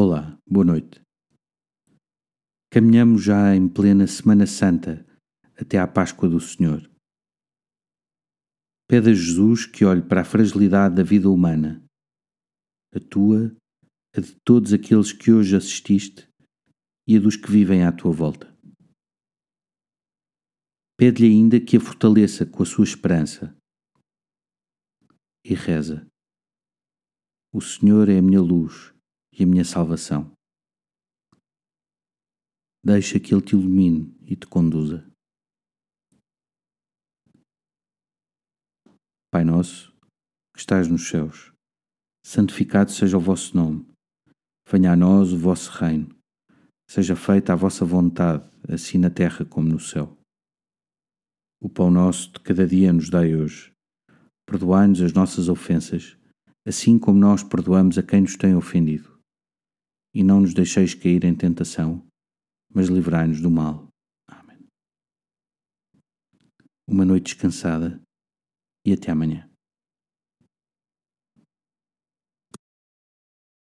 Olá, boa noite. Caminhamos já em plena Semana Santa até à Páscoa do Senhor. Pede a Jesus que olhe para a fragilidade da vida humana, a tua, a de todos aqueles que hoje assististe e a dos que vivem à tua volta. Pede-lhe ainda que a fortaleça com a sua esperança. E reza: O Senhor é a minha luz e a minha salvação. Deixa que Ele te ilumine e te conduza. Pai nosso, que estás nos céus, santificado seja o vosso nome. Venha a nós o vosso reino. Seja feita a vossa vontade, assim na terra como no céu. O pão nosso de cada dia nos dai hoje. Perdoai-nos as nossas ofensas, assim como nós perdoamos a quem nos tem ofendido e não nos deixeis cair em tentação, mas livrai-nos do mal. Amém. Uma noite descansada e até amanhã.